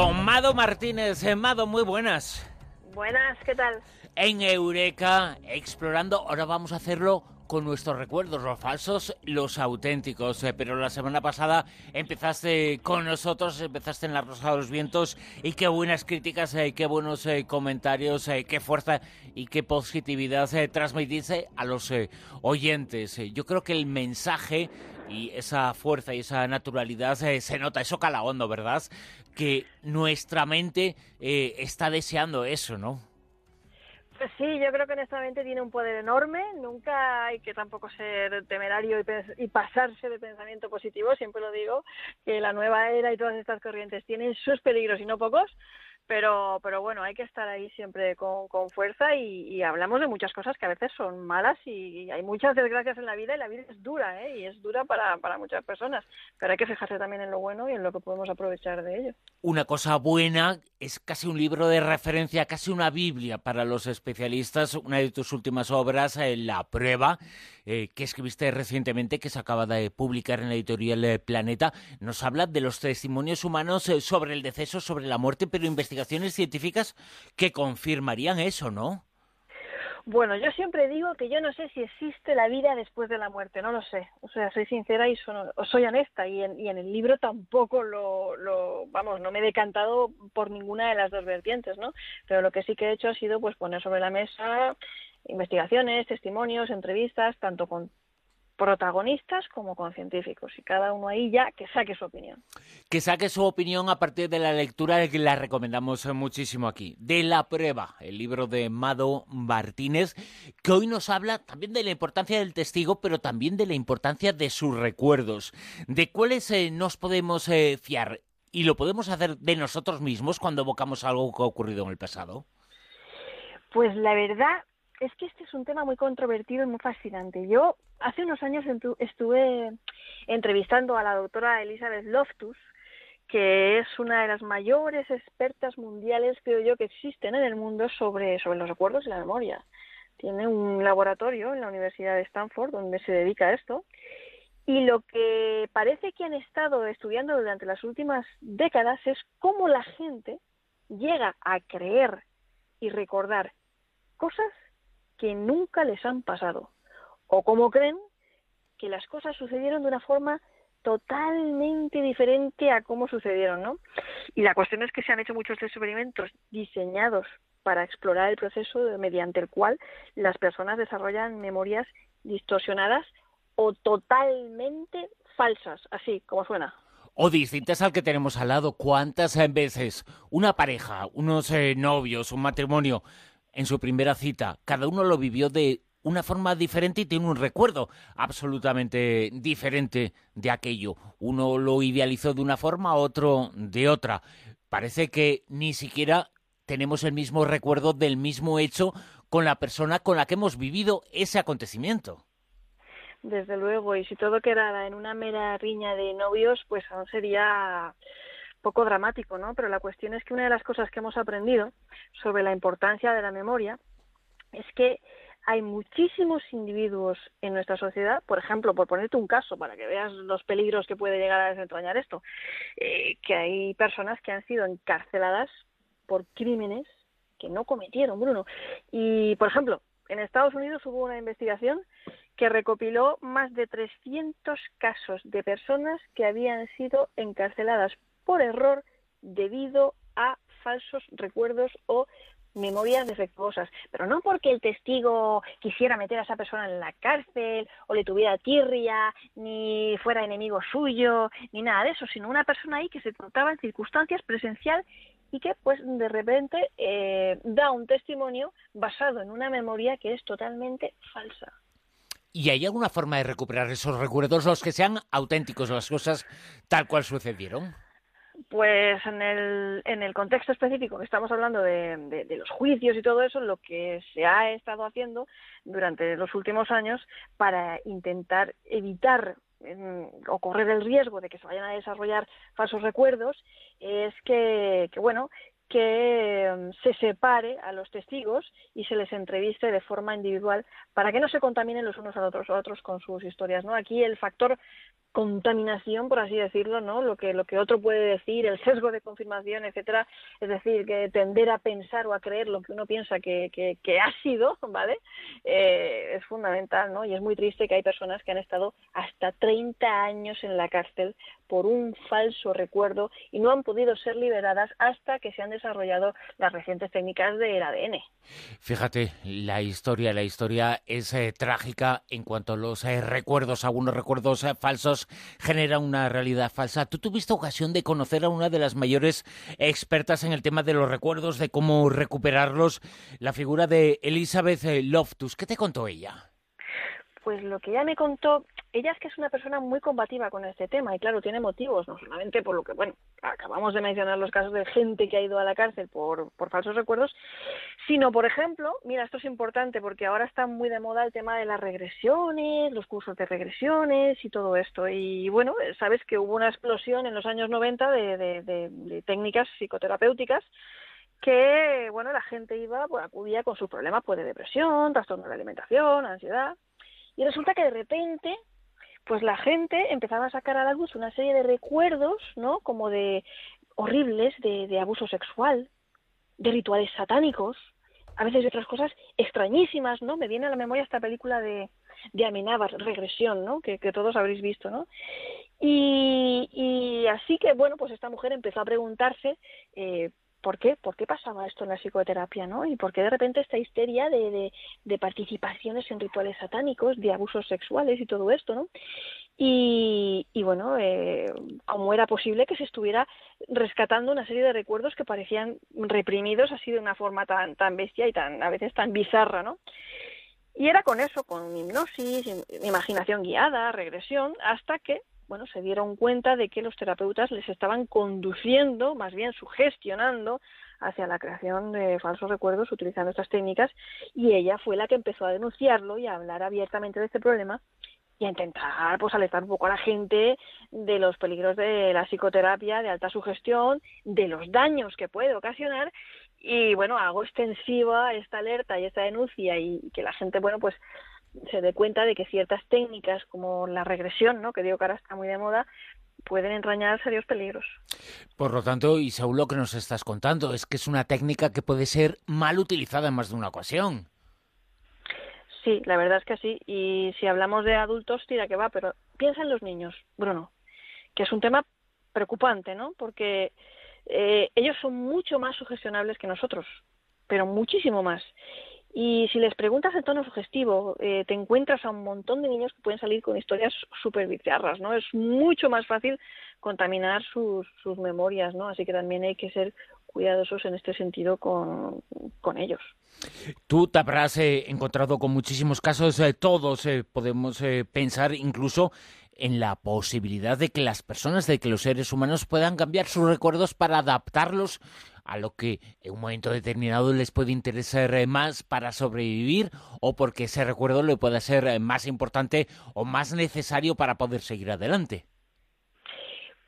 Con Mado Martínez. Eh, Mado, muy buenas. Buenas, ¿qué tal? En Eureka, explorando. Ahora vamos a hacerlo con nuestros recuerdos, los falsos, los auténticos. Eh, pero la semana pasada empezaste con nosotros, empezaste en La Rosa de los Vientos y qué buenas críticas, eh, qué buenos comentarios, qué fuerza y qué positividad transmitiste a los oyentes. yo creo que el mensaje y esa fuerza y esa naturalidad se nota, eso cala hondo, ¿verdad? Que nuestra mente está deseando eso, ¿no? Pues sí, yo creo que honestamente tiene un poder enorme. Nunca hay que tampoco ser temerario y, pasarse de pensamiento positivo. Siempre lo digo, que la nueva era y todas estas corrientes tienen sus peligros y no pocos pero pero bueno hay que estar ahí siempre con, con fuerza y, hablamos de muchas cosas que a veces son malas y, hay muchas desgracias en la vida y la vida es dura ¿eh? y es dura para, para muchas personas pero hay que fijarse también en lo bueno y en lo que podemos aprovechar de ello una cosa buena es casi un libro de referencia casi una biblia para los especialistas una de tus últimas obras eh, la prueba eh, que escribiste recientemente, que se acaba de publicar en la editorial eh, Planeta, nos habla de los testimonios humanos eh, sobre el deceso, sobre la muerte, pero investigaciones científicas que confirmarían eso, ¿no? Bueno, yo siempre digo que yo no sé si existe la vida después de la muerte, no lo sé. O sea, soy sincera y soy honesta y en, y en el libro tampoco lo, lo, vamos, no me he decantado por ninguna de las dos vertientes, ¿no? Pero lo que sí que he hecho ha sido pues poner sobre la mesa investigaciones, testimonios, entrevistas, tanto con protagonistas como con científicos y cada uno ahí ya que saque su opinión. Que saque su opinión a partir de la lectura que la recomendamos muchísimo aquí. De la prueba, el libro de Mado Martínez, que hoy nos habla también de la importancia del testigo, pero también de la importancia de sus recuerdos, de cuáles eh, nos podemos eh, fiar y lo podemos hacer de nosotros mismos cuando evocamos algo que ha ocurrido en el pasado. Pues la verdad es que este es un tema muy controvertido y muy fascinante. Yo hace unos años estuve entrevistando a la doctora Elizabeth Loftus, que es una de las mayores expertas mundiales, creo yo, que existen en el mundo sobre, sobre los recuerdos y la memoria. Tiene un laboratorio en la Universidad de Stanford donde se dedica a esto. Y lo que parece que han estado estudiando durante las últimas décadas es cómo la gente llega a creer y recordar cosas que nunca les han pasado o cómo creen que las cosas sucedieron de una forma totalmente diferente a cómo sucedieron, ¿no? Y la cuestión es que se han hecho muchos experimentos diseñados para explorar el proceso mediante el cual las personas desarrollan memorias distorsionadas o totalmente falsas, así como suena. O distintas al que tenemos al lado. ¿Cuántas veces una pareja, unos eh, novios, un matrimonio en su primera cita. Cada uno lo vivió de una forma diferente y tiene un recuerdo absolutamente diferente de aquello. Uno lo idealizó de una forma, otro de otra. Parece que ni siquiera tenemos el mismo recuerdo del mismo hecho con la persona con la que hemos vivido ese acontecimiento. Desde luego, y si todo quedara en una mera riña de novios, pues aún sería poco dramático, ¿no? Pero la cuestión es que una de las cosas que hemos aprendido sobre la importancia de la memoria es que hay muchísimos individuos en nuestra sociedad, por ejemplo, por ponerte un caso para que veas los peligros que puede llegar a desentrañar esto, eh, que hay personas que han sido encarceladas por crímenes que no cometieron, Bruno. Y, por ejemplo, en Estados Unidos hubo una investigación que recopiló más de 300 casos de personas que habían sido encarceladas por error debido a falsos recuerdos o memorias defectuosas, pero no porque el testigo quisiera meter a esa persona en la cárcel o le tuviera tirria, ni fuera enemigo suyo, ni nada de eso, sino una persona ahí que se trataba en circunstancias presencial y que pues de repente eh, da un testimonio basado en una memoria que es totalmente falsa. ¿Y hay alguna forma de recuperar esos recuerdos, los que sean auténticos, las cosas tal cual sucedieron? Pues en el, en el contexto específico que estamos hablando de, de, los juicios y todo eso, lo que se ha estado haciendo durante los últimos años para intentar evitar o correr el riesgo de que se vayan a desarrollar falsos recuerdos es que, que bueno que em, se separe a los testigos y se les entreviste de forma individual para que no se contaminen los unos a los otros, con sus historias. ¿no? Aquí el factor contaminación, por así decirlo, ¿no? Lo que, lo que otro puede decir, el sesgo de confirmación, etcétera, es decir, que tender a pensar o a creer lo que uno piensa que, que, ha sido, ¿vale? Eh, es fundamental, ¿no? Y es muy triste que hay personas que han estado hasta 30 años en la cárcel por un falso recuerdo y no han podido ser liberadas hasta que se han desarrollado las recientes técnicas del ADN. Fíjate, la historia, la historia es eh, trágica en cuanto a los eh, recuerdos, algunos recuerdos falsos genera una realidad falsa. ¿Tú tuviste ocasión de conocer a una de las mayores expertas en el tema de los recuerdos, de cómo recuperarlos, la figura de Elizabeth Loftus? ¿Qué te contó ella? Pues lo que ella me contó, ella es que es una persona muy combativa con este tema y claro, tiene motivos, no solamente por lo que, bueno, acabamos de mencionar los casos de gente que ha ido a la cárcel por, por falsos recuerdos, sino, por ejemplo, mira, esto es importante porque ahora está muy de moda el tema de las regresiones, los cursos de regresiones y todo esto. Y bueno, sabes que hubo una explosión en los años 90 de, de, de técnicas psicoterapéuticas que, bueno, la gente iba, pues acudía con sus problemas pues, de depresión, trastorno de alimentación, ansiedad, y resulta que de repente, pues la gente empezaba a sacar a la luz una serie de recuerdos, ¿no? Como de horribles, de, abuso sexual, de rituales satánicos, a veces de otras cosas extrañísimas, ¿no? Me viene a la memoria esta película de, de Amenábar, Regresión, ¿no? Que, todos habréis visto, ¿no? Y, así que, bueno, pues esta mujer empezó a preguntarse eh, ¿por qué? ¿Por qué pasaba esto en la psicoterapia, no? Y por qué de repente esta histeria de, participaciones en rituales satánicos, de abusos sexuales y todo esto, ¿no? Y, y bueno, eh, cómo era posible que se estuviera rescatando una serie de recuerdos que parecían reprimidos así de una forma tan, tan bestia y tan, a veces tan bizarra, ¿no? Y era con eso, con hipnosis, imaginación guiada, regresión, hasta que bueno, se dieron cuenta de que los terapeutas les estaban conduciendo, más bien sugestionando, hacia la creación de falsos recuerdos utilizando estas técnicas y ella fue la que empezó a denunciarlo y a hablar abiertamente de este problema y a intentar pues alertar un poco a la gente de los peligros de la psicoterapia de alta sugestión, de los daños que puede ocasionar y bueno, hago extensiva esta alerta y esta denuncia y que la gente bueno pues se dé cuenta de que ciertas técnicas como la regresión, ¿no? que digo que ahora está muy de moda, pueden entrañar serios peligros. Por lo tanto, y según lo que nos estás contando, es que es una técnica que puede ser mal utilizada en más de una ocasión. Sí, la verdad es que sí. Y si hablamos de adultos, tira que va, pero piensa en los niños, Bruno, que es un tema preocupante, ¿no? Porque eh, ellos son mucho más sugestionables que nosotros, pero muchísimo más. Y si les preguntas en tono sugestivo, eh, te encuentras a un montón de niños que pueden salir con historias súper bizarras, ¿no? Es mucho más fácil contaminar sus, sus memorias, ¿no? Así que también hay que ser cuidadosos en este sentido con, ellos. Tú te habrás eh, encontrado con muchísimos casos, eh, todos podemos pensar incluso en la posibilidad de que las personas, de que los seres humanos puedan cambiar sus recuerdos para adaptarlos a lo que en un momento determinado les puede interesar eh, más para sobrevivir o porque ese recuerdo le pueda ser eh, más importante o más necesario para poder seguir adelante.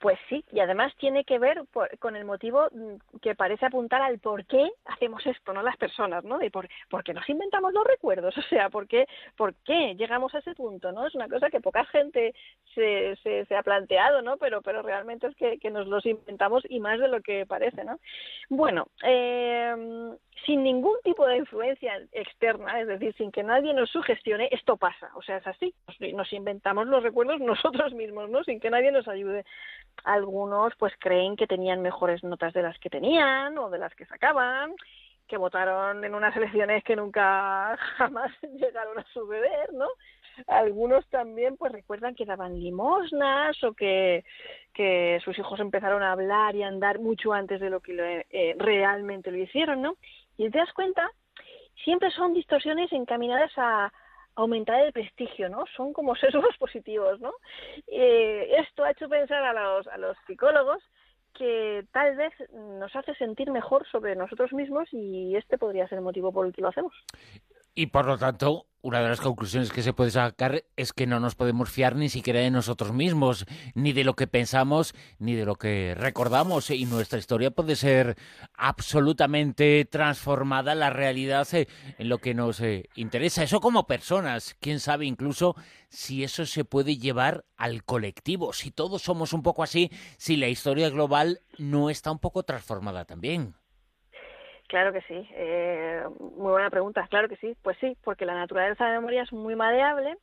Pues sí, y además tiene que ver con el motivo mm, que parece apuntar al por qué hacemos esto, no las personas, ¿no? De por, qué nos inventamos los recuerdos, o sea, ¿por qué, por qué llegamos a ese punto, ¿no? Es una cosa que poca gente se, se, se ha planteado, ¿no? Pero, pero realmente es que, nos los inventamos y más de lo que parece, ¿no? Bueno, eh, sin ningún tipo de influencia externa, es decir, sin que nadie nos sugestione, esto pasa, o sea, es así, nos inventamos los recuerdos nosotros mismos, ¿no? Sin que nadie nos ayude algunos pues creen que tenían mejores notas de las que tenían o de las que sacaban, que votaron en unas elecciones que nunca jamás llegaron a suceder, ¿no? Algunos también pues recuerdan que daban limosnas o que, que sus hijos empezaron a hablar y a andar mucho antes de lo que eh, realmente lo hicieron, ¿no? Y te das cuenta, siempre son distorsiones encaminadas a, aumentar el prestigio, ¿no? Son como sesgos positivos, ¿no? Eh, esto ha hecho pensar a los, a los psicólogos que tal vez nos hace sentir mejor sobre nosotros mismos y este podría ser el motivo por el que lo hacemos. Y por lo tanto, una de las conclusiones que se puede sacar es que no nos podemos fiar ni siquiera de nosotros mismos, ni de lo que pensamos, ni de lo que recordamos. Y nuestra historia puede ser absolutamente transformada, la realidad eh, en lo que nos eh, interesa. Eso como personas. Quién sabe incluso si eso se puede llevar al colectivo, si todos somos un poco así, si la historia global no está un poco transformada también. Claro que sí. Eh, muy buena pregunta. Claro que sí. Pues sí, porque la naturaleza de la memoria es muy maleable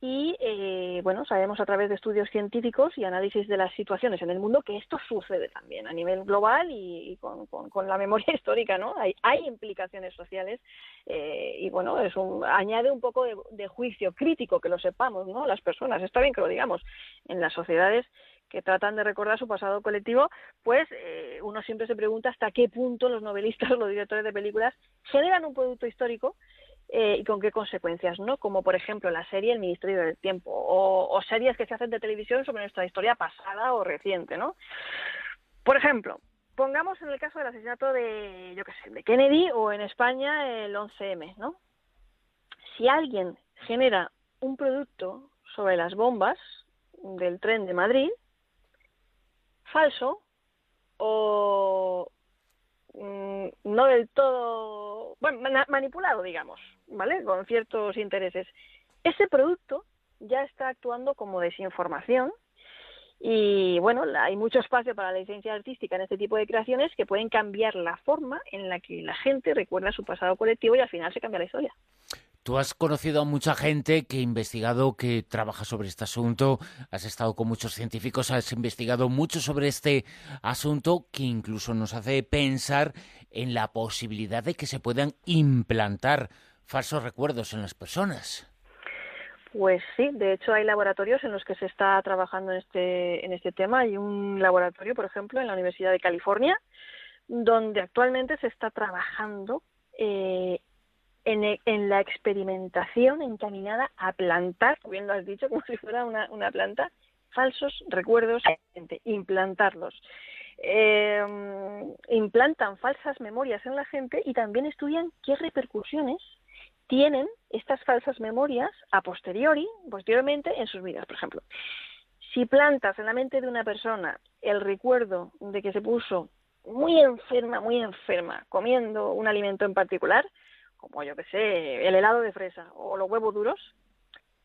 y, eh, bueno, sabemos a través de estudios científicos y análisis de las situaciones en el mundo que esto sucede también a nivel global y, con, la memoria histórica, ¿no? Hay, hay implicaciones sociales eh, y, bueno, es un, añade un poco de, de juicio crítico que lo sepamos, ¿no? Las personas. Está bien que lo digamos. En las sociedades que tratan de recordar su pasado colectivo, pues eh, uno siempre se pregunta hasta qué punto los novelistas o los directores de películas generan un producto histórico eh, y con qué consecuencias, ¿no? Como por ejemplo la serie El Ministerio del Tiempo o, series que se hacen de televisión sobre nuestra historia pasada o reciente, ¿no? Por ejemplo, pongamos en el caso del asesinato de, yo qué sé, de Kennedy o en España el 11M, ¿no? Si alguien genera un producto sobre las bombas del tren de Madrid, falso o mm, no del todo, bueno, manipulado, digamos, ¿vale? Con ciertos intereses. Ese producto ya está actuando como desinformación y bueno, hay mucho espacio para la licencia artística en este tipo de creaciones que pueden cambiar la forma en la que la gente recuerda su pasado colectivo y al final se cambia la historia. Tú has conocido a mucha gente que ha investigado, que trabaja sobre este asunto, has estado con muchos científicos, has investigado mucho sobre este asunto que incluso nos hace pensar en la posibilidad de que se puedan implantar falsos recuerdos en las personas. Pues sí, de hecho hay laboratorios en los que se está trabajando en este, en este tema. Hay un laboratorio, por ejemplo, en la Universidad de California, donde actualmente se está trabajando eh, en, en, la experimentación encaminada a plantar, bien lo has dicho, como si fuera una, una planta, falsos recuerdos, implantarlos. Eh, implantan falsas memorias en la gente y también estudian qué repercusiones tienen estas falsas memorias a posteriori, posteriormente en sus vidas, por ejemplo. Si plantas en la mente de una persona el recuerdo de que se puso muy enferma, muy enferma, comiendo un alimento en particular, como yo que sé, el helado de fresa o los huevos duros,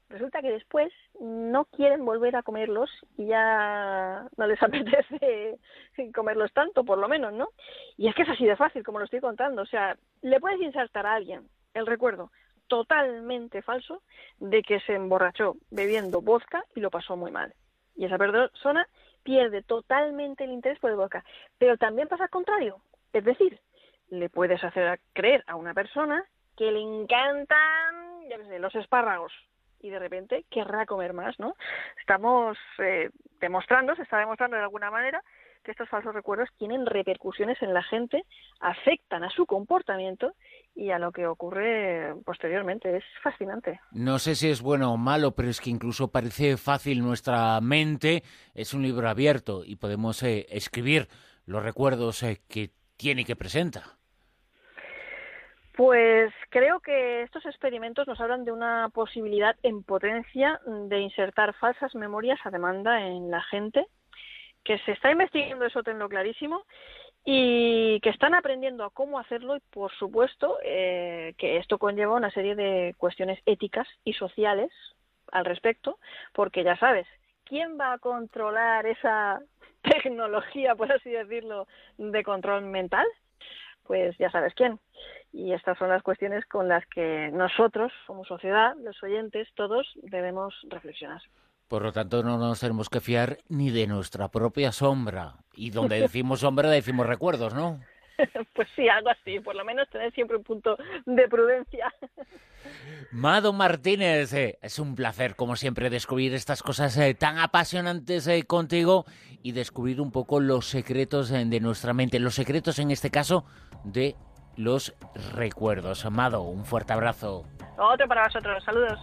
resulta que después no quieren volver a comerlos y ya no les apetece comerlos tanto, por lo menos, ¿no? Y es que es así de fácil, como lo estoy contando. O sea, le puedes insertar a alguien el recuerdo totalmente falso de que se emborrachó bebiendo vodka y lo pasó muy mal. Y esa persona pierde totalmente el interés por el vodka. Pero también pasa al contrario. Es decir, le puedes hacer creer a una persona que le encantan, ya sé, los espárragos y de repente querrá comer más, ¿no? Estamos eh, demostrando, se está demostrando de alguna manera que estos falsos recuerdos tienen repercusiones en la gente, afectan a su comportamiento y a lo que ocurre posteriormente. Es fascinante. No sé si es bueno o malo, pero es que incluso parece fácil nuestra mente. Es un libro abierto y podemos eh, escribir los recuerdos eh, que tiene que presenta. Pues creo que estos experimentos nos hablan de una posibilidad en potencia de insertar falsas memorias a demanda en la gente, que se está investigando eso, tenlo clarísimo, y que están aprendiendo a cómo hacerlo y, por supuesto, eh, que esto conlleva una serie de cuestiones éticas y sociales al respecto, porque ya sabes, ¿quién va a controlar esa tecnología, por así decirlo, de control mental? Pues ya sabes quién. Y estas son las cuestiones con las que nosotros, como sociedad, los oyentes, todos debemos reflexionar. Por lo tanto, no nos tenemos que fiar ni de nuestra propia sombra. Y donde decimos sombra, decimos recuerdos, ¿no? pues sí, algo así. Por lo menos tener siempre un punto de prudencia. Mado Martínez, eh, es un placer, como siempre, descubrir estas cosas eh, tan apasionantes eh, contigo y descubrir un poco los secretos de nuestra mente, los secretos en este caso de los recuerdos. Amado, un fuerte abrazo. Otro para vosotros, saludos.